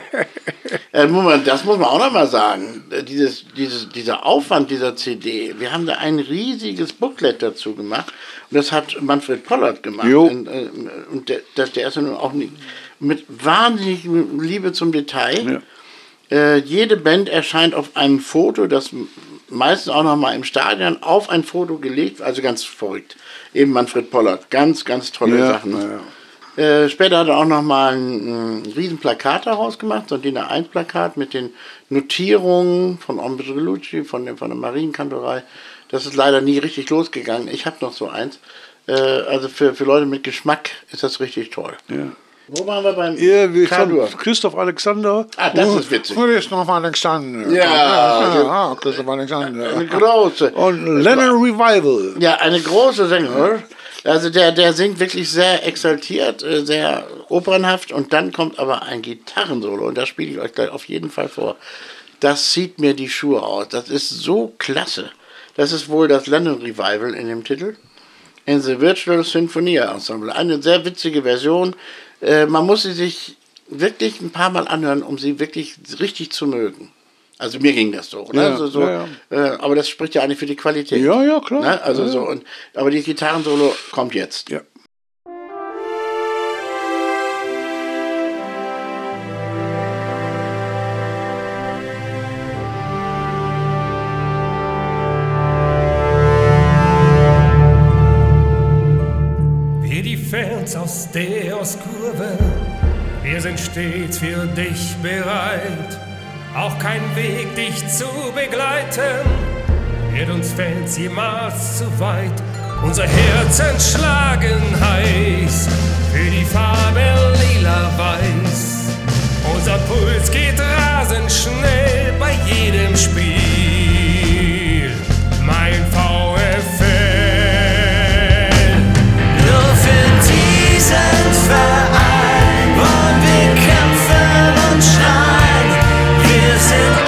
A: äh, man, das muss man auch noch mal sagen. Äh, Dieses, dieses, dieser Aufwand dieser CD, wir haben da ein riesiges Booklet dazu gemacht. Und das hat Manfred Pollard gemacht. Und, äh, und der, der, der ist ja nun auch nicht, mit wahnsinniger Liebe zum Detail. Äh, jede Band erscheint auf einem Foto, das meistens auch noch mal im Stadion auf ein Foto gelegt, also ganz verrückt. Eben Manfred Pollard, ganz, ganz tolle
B: Ja,
A: Sachen.
B: ja.
A: Äh, später hat er auch noch mal ein, ein riesen Plakat daraus gemacht, so ein DIN A1 Plakat mit den Notierungen von Ombre Lucci, von, dem, von der Marienkantorei. Das ist leider nie richtig losgegangen. Ich habe noch so eins. Äh, also für, für Leute mit Geschmack ist das richtig toll.
B: Ja.
A: Wo waren wir beim
B: von Christoph Alexander.
A: Ah, das ist witzig.
B: Christoph Alexander.
A: Ja.
B: ja Christoph Alexander.
A: Eine große.
B: Und Lennon Revival.
A: Ja, eine große Sängerin. Also der, der singt wirklich sehr exaltiert, äh, sehr opernhaft und dann kommt aber ein Gitarrensolo und das spiele ich euch gleich auf jeden Fall vor. Das zieht mir die Schuhe aus. Das ist so klasse. Das ist wohl das Lennon Revival in dem Titel. In the Virtual Sinfonia Ensemble. Eine sehr witzige Version. Äh, man muss sie sich wirklich ein paar Mal anhören, um sie wirklich richtig zu mögen. Also mir ging das so. Ne?
B: Ja,
A: also so
B: ja,
A: Äh, aber das spricht ja eigentlich für die Qualität.
B: Ja, ja, klar.
A: Ne? Also
B: Ja,
A: so
B: ja.
A: und aber die Gitarrensolo kommt jetzt.
B: Ja.
H: Der Ostkurve, wir sind stets für dich bereit. Auch kein Weg, dich zu begleiten, wird uns Fans jemals zu weit. Unser Herzen schlagen heiß für die Farbe lila-weiß. Unser Puls geht rasend schnell bei jedem Spiel.
I: Diesen Verein wollen wir. Wir sind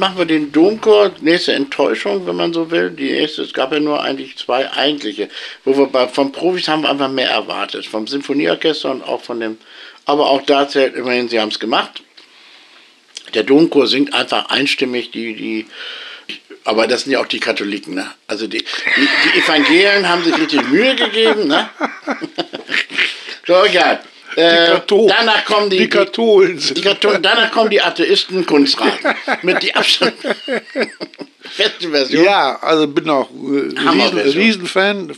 A: machen wir den Domchor, nächste Enttäuschung, wenn man so will. Die nächste, es gab ja nur eigentlich zwei eigentliche, wo wir bei, vom Profis haben wir einfach mehr erwartet. Vom Sinfonieorchester und auch von dem, aber auch da zählt immerhin, sie haben es gemacht. Der Domchor singt einfach einstimmig die, die, aber das sind ja auch die Katholiken, ne? Also die, die, die Evangelien haben sich richtig Mühe gegeben, ne? so, egal. Äh, danach kommen die,
B: Die Katholen
A: Die Katholen, danach kommen die Atheisten Kunstrat. Mit die Abstand. Beste Version.
B: Ja, also bin auch äh, riesen. Riesenfan.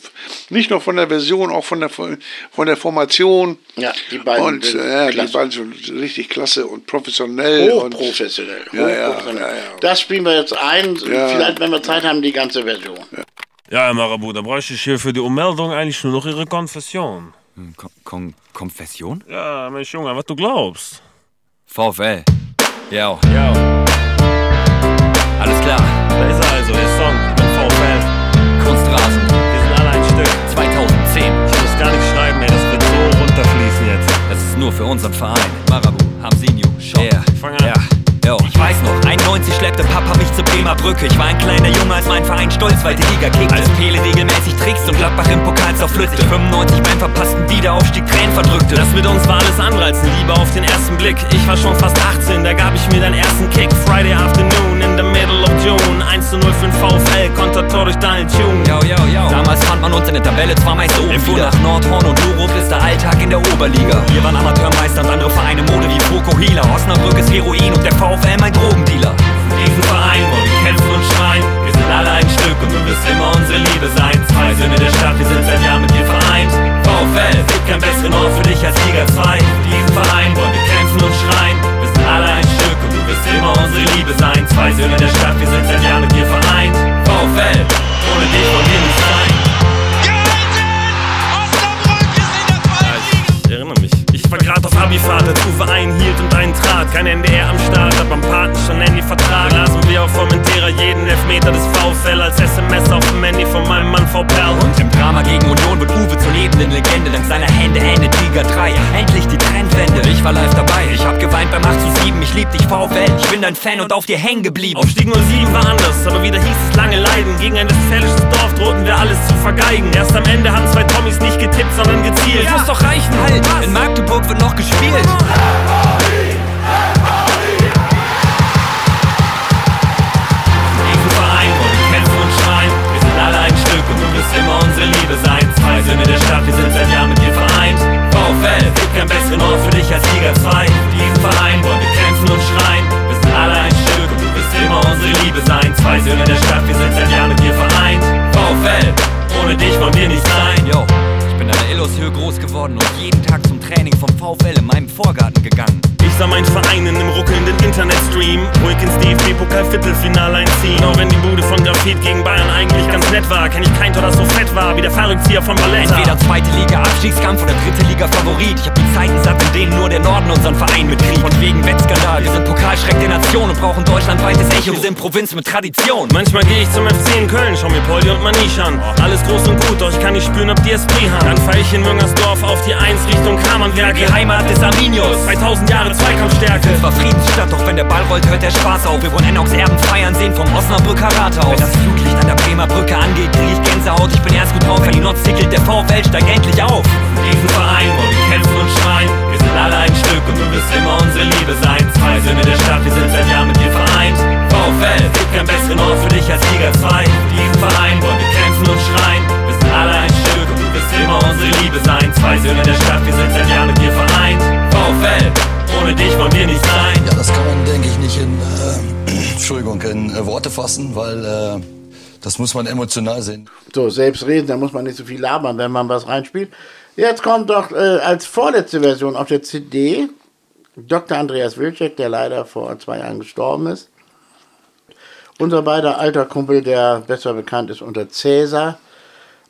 B: Nicht nur von der Version, auch von der, von der Formation.
A: Ja, die beiden
B: Und
A: sind
B: äh, ja, die beiden sind richtig klasse und professionell. und,
A: Hochprofessionell.
B: Ja, ja,
A: hochprofessionell.
B: ja, ja.
A: Das spielen wir jetzt ein.
B: Ja.
A: Vielleicht, wenn wir Zeit haben, die ganze Version.
J: Ja, Herr Marabu, da bräuchte ich hier für die Ummeldung eigentlich nur noch Ihre Konfession.
K: Kon Kon Konfession?
J: Ja, Mensch Junge, was du glaubst.
K: VfL. Ja,
J: Ja,
K: alles klar.
J: da ist er also, der Song mit VfL.
K: Kunstrasen.
J: Wir sind alle ein Stück.
K: 2010.
J: Ich muss gar nicht schreiben, ey, das wird so runterfließen jetzt.
K: Das ist nur für unseren Verein. Marabu, Hamsinho, Shop. Yeah.
J: Fang an.
K: Ja. Jo. Ich weiß noch, 91 schleppte Papa mich zur Bremer Brücke. Ich war ein kleiner Junge, als mein Verein stolz zweite Liga kickte. Als Pele trickst und Gladbach im Pokal zerpflückte. 95 beim verpassten Wiederaufstieg Tränen verdrückte.
J: Das mit uns war alles andere als Liebe auf den ersten Blick. Ich war schon fast 18, da gab ich mir den ersten Kick. Friday afternoon in the middle of June. 1 zu 0 für den VfL, Kontertor durch Daniel Tune.
K: Yo, yo, yo. Damals fand man uns in der Tabelle zwar meist oben.
J: Im
K: nach Nordhorn und Lurup ist der Alltag in der Oberliga. Wir waren Amateurmeister und andere Vereine Mode wie Foko Hila. Osnabrück ist Heroin und der VfL mein Drogendealer.
J: Für diesen Verein wollen wir kämpfen und schreien. Sind alle ein Stück und du wirst immer unsere Liebe sein. Zwei Söhne der Stadt, wir sind seit Jahren mit dir vereint. VfL, gibt keinen besseren Ort für dich als Liga 2. Für diesen Verein wollen wir kämpfen und schreien. Wir sind alle ein Stück und du wirst immer unsere Liebe sein. Zwei Söhne der Stadt, wir sind seit Jahren mit dir vereint. VfL, ohne dich wollen wir nicht sein. Ich erinnere mich. Ich war auf Abifahrt, als Uwe einhielt und einen trat. Kein NDR am Start, aber am Paten schon Handyvertrag. Lasen wir auf Formentera jeden Elfmeter des VfL als SMS auf dem Handy von meinem Mann V. Perl.
K: Und im Drama gegen Union wird Uwe zur lebenden Legende. Dank seiner Hände endet Liga 3. Endlich die Trendwende. Ich war live dabei. Ich hab geweint beim 8 zu 7. Ich lieb dich VfL. Ich bin dein Fan und auf dir hängen geblieben.
J: Aufstieg 07 war anders, aber wieder hieß es lange Leiden. Gegen ein westfälisches Dorf drohten wir alles zu vergeigen. Erst am Ende haben zwei Tommys nicht getippt, sondern gezielt.
K: muss doch reichen, halt. In Magdeburg wird noch gespielt.
J: Wirst immer unsere Liebe sein. Zwei Söhne der Stadt, wir sind seit Jahren mit dir vereint. VfL, gibt keinen besseren Ort für dich als Liga 2. Für diesen Verein wollen wir kämpfen und schreien. Wir sind alle ein Stück und du wirst immer unsere Liebe sein. Zwei Söhne der Stadt, wir sind seit Jahren mit dir vereint. VfL, ohne dich wollen wir nicht sein.
K: Yo, bin an der Illushöhe groß geworden und jeden Tag zum Training vom VfL in meinem Vorgarten gegangen.
J: Ich sah meinen Verein in einem ruckelnden Internetstream ruhig ins DFB-Pokal-Viertelfinale einziehen. Auch wenn die Bude von Grafit gegen Bayern eigentlich ganz nett war, kenn ich keinen Tor, das so fett war wie der Fallrückzieher von Valletta.
K: Entweder zweite Liga Abstiegskampf oder dritte Liga Favorit. Ich hab die Zeiten satt, in denen nur der Norden unseren Verein mitkriegt. Und wegen Wettskandal, wir sind Pokalschreck der Nation und brauchen deutschlandweites Echo. Wir sind Provinz mit Tradition.
J: Manchmal gehe ich zum FC in Köln, schau mir Poldi und Manisch an. Alles groß und gut, doch ich kann nicht spüren, ob die Esprit haben. Dann fahr ich in Müngersdorf auf die 1 Richtung Kamernwerk.
K: Die Heimat des Arminius.
J: 2000 Jahre Zweikampfstärke.
K: Es war Friedensstadt, doch wenn der Ball rollt, hört der Spaß auf. Wir wollen Ennox Erben feiern sehen vom Osnabrücker Rathaus. Wenn das Flutlicht an der Bremer Brücke angeht, krieg ich Gänsehaut. Ich bin erst gut drauf, wenn die Notz tickelt, der VfL steigt endlich auf.
J: Diesen Verein wollen wir kämpfen und schreien. Wir sind alle ein Stück und du wirst immer unsere Liebe sein. Zwei Söhne der Stadt, wir sind seit Jahren mit dir vereint. VfL, gibt keinen besseren Ort für dich als Liga 2. Für diesen Verein wollen wir kämpfen und schreien. Wir sind alle ein Stück und du wirst immer unsere Liebe sein. Zwei Söhne der Stadt, wir sind seit Jahren mit dir vereint. VfL, ohne dich wollen wir nicht sein.
L: Ja, das kann man, denke ich, nicht in, äh, Entschuldigung, in äh, Worte fassen, weil äh, das muss man emotional sehen.
A: So, selbst reden, da muss man nicht so viel labern, wenn man was reinspielt. Jetzt kommt doch äh, als vorletzte Version auf der CD Dr. Andreas Wilczek, der leider vor zwei Jahren gestorben ist. Unser beider alter Kumpel, der besser bekannt ist unter Cäsar.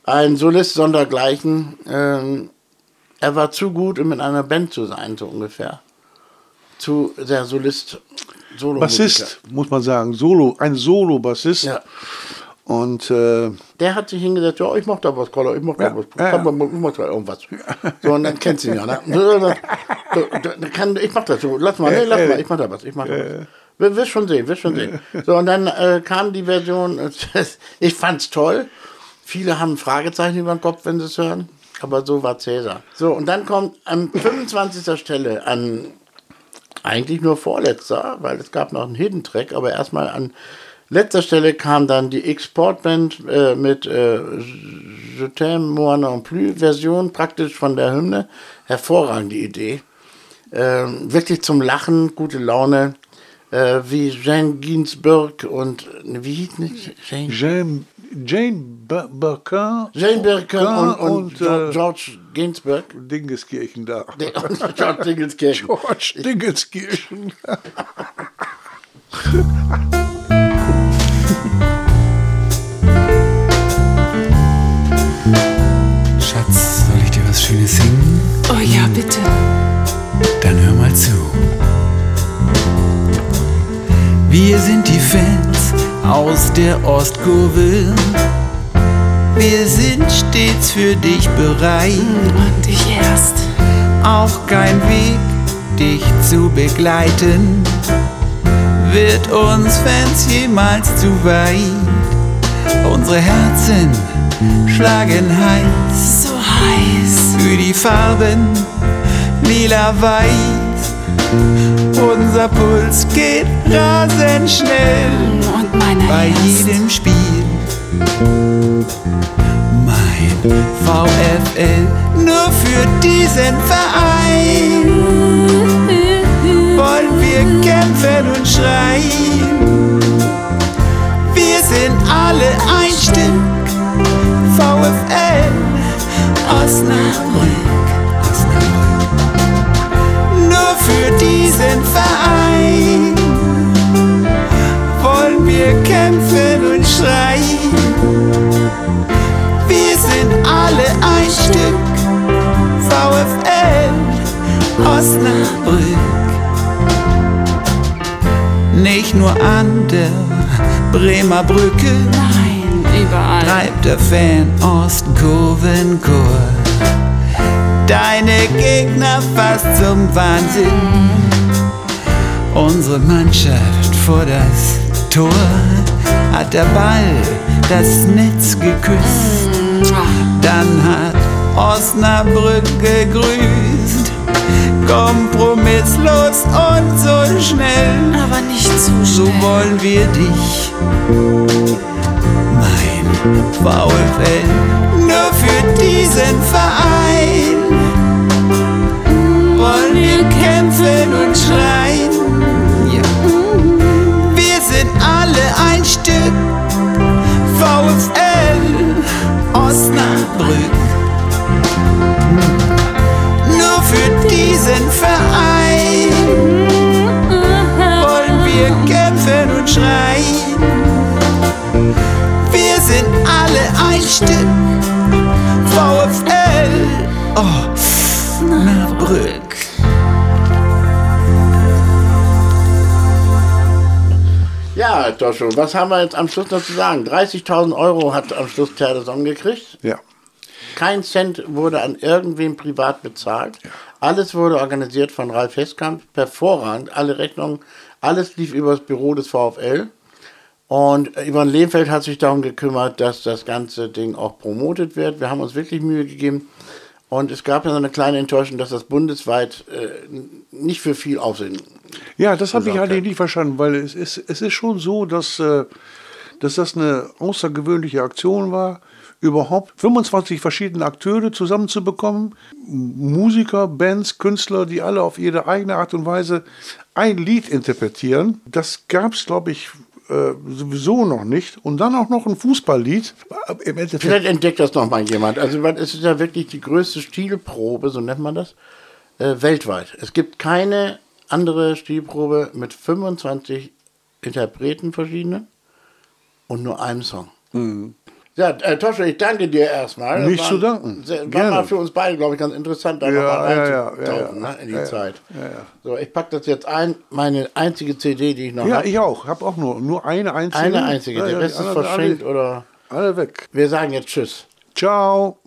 A: Ein Solist sondergleichen. Ähm, er war zu gut, um in einer Band zu sein, so ungefähr. Zu der Solist, Solo
B: Bassist, muss man sagen. Solo, ein Solo-Bassist.
A: Ja. Und
B: äh,
A: der hat sich hingesetzt, ja, ich mach da was, Koller, ich mach da
B: Ja,
A: was,
B: ja,
A: Komm, ich mach da irgendwas. So, und dann kennst du ihn ja, ne? Kann, ich mach das so, lass mal, ne, lass mal, ich mach da was, ich mach da was. Wir wirst schon sehen, wirst schon sehen. So, und dann äh, kam die Version, ich fand's toll. Viele haben Fragezeichen über den Kopf, wenn sie es hören. Aber so war Cäsar. So, und dann kommt an 25. Stelle an eigentlich nur vorletzter, weil es gab noch einen Hidden Track, aber erstmal an letzter Stelle kam dann die Exportband äh, mit äh, Je t'aime moi non plus Version praktisch von der Hymne. Hervorragende Idee. Ähm, wirklich zum Lachen, gute Laune. Äh, wie Jane Ginsburg und wie hieß nicht Jane?
B: Jane, Jane Birkin.
A: Jane Birkin und, und,
B: und,
A: George,
B: äh,
A: George Ginsburg.
B: Dingenskirchen da.
A: Und George Dingenskirchen.
B: George Dingenskirchen.
I: Schatz, soll ich dir was Schönes singen?
M: Oh ja, bitte.
I: Dann hör mal zu. Wir sind die Fans aus der Ostkurve. Wir sind stets für dich bereit.
M: Und ich erst.
I: Auch kein Weg, dich zu begleiten, wird uns Fans jemals zu weit. Unsere Herzen schlagen heiß,
M: So heiß.
I: für die Farben lila-weiß. Unser Puls geht rasend schnell bei jedem Spiel. Mein VfL nur für diesen Verein wollen wir kämpfen und schreien. Wir sind alle ein Stück VfL Osnabrück. Osnabrück. Schreien. Wir sind alle ein Stück VfL Osnabrück. Nicht nur an der Bremer Brücke
M: Nein, überall.
I: treibt der Fan Ostkurvenchor. Deine Gegner fast zum Wahnsinn. Unsere Mannschaft vor das Tor hat der Ball das Netz geküsst. Dann hat Osnabrück gegrüßt. Kompromisslos und so schnell.
M: Aber nicht zu
I: So
M: schnell.
I: wollen wir dich, mein VfL, nur für diesen Verein. Wollen wir kämpfen und schreien. Alle ein Stück VfL Osnabrück. Nur für diesen Verein wollen wir kämpfen und schreien. Wir sind alle ein Stück VfL Osnabrück.
A: Ja, Joshua, was haben wir jetzt am Schluss noch zu sagen? 30.000 Euro hat am Schluss Terdeson gekriegt.
B: Ja.
A: Kein Cent wurde an irgendwen privat bezahlt. Alles wurde organisiert von Ralf Heskamp. Hervorragend. Alle Rechnungen, alles lief über das Büro des VfL. Und Ivan Lehmfeld hat sich darum gekümmert, dass das ganze Ding auch promotet wird. Wir haben uns wirklich Mühe gegeben. Und es gab ja so eine kleine Enttäuschung, dass das bundesweit äh, nicht für viel Aufsehen.
B: Ja, das habe ich
A: Gesagt,
B: halt nicht verstanden, weil es ist, es ist schon so, dass, äh, dass das eine außergewöhnliche Aktion war, überhaupt 25 verschiedene Akteure zusammenzubekommen, Musiker, Bands, Künstler, die alle auf ihre eigene Art und Weise ein Lied interpretieren. Das gab es, glaube ich, äh, sowieso noch nicht. Und dann auch noch ein Fußballlied.
A: Vielleicht entdeckt das noch mal jemand. Also es ist ja wirklich die größte Stilprobe, so nennt man das, äh, weltweit. Es gibt keine andere Stilprobe mit 25 Interpreten verschiedene und nur einem Song. Ja, äh, Tosche, ich danke dir erstmal.
B: Nicht zu danken.
A: Sehr, war
B: Gerne.
A: mal für uns beide, glaube ich, ganz interessant, da
B: Ja,
A: mal
B: ja, ja, ja, ja.
A: ne, in die. Zeit. So, ich packe das jetzt ein, meine einzige CD, die ich noch
B: Ja,
A: habe.
B: ich auch. Habe auch nur, nur eine einzige.
A: Eine einzige,
B: Ja,
A: der Rest ist verschenkt
B: alle,
A: oder.
B: alle weg.
A: Wir sagen jetzt Tschüss.
B: Ciao.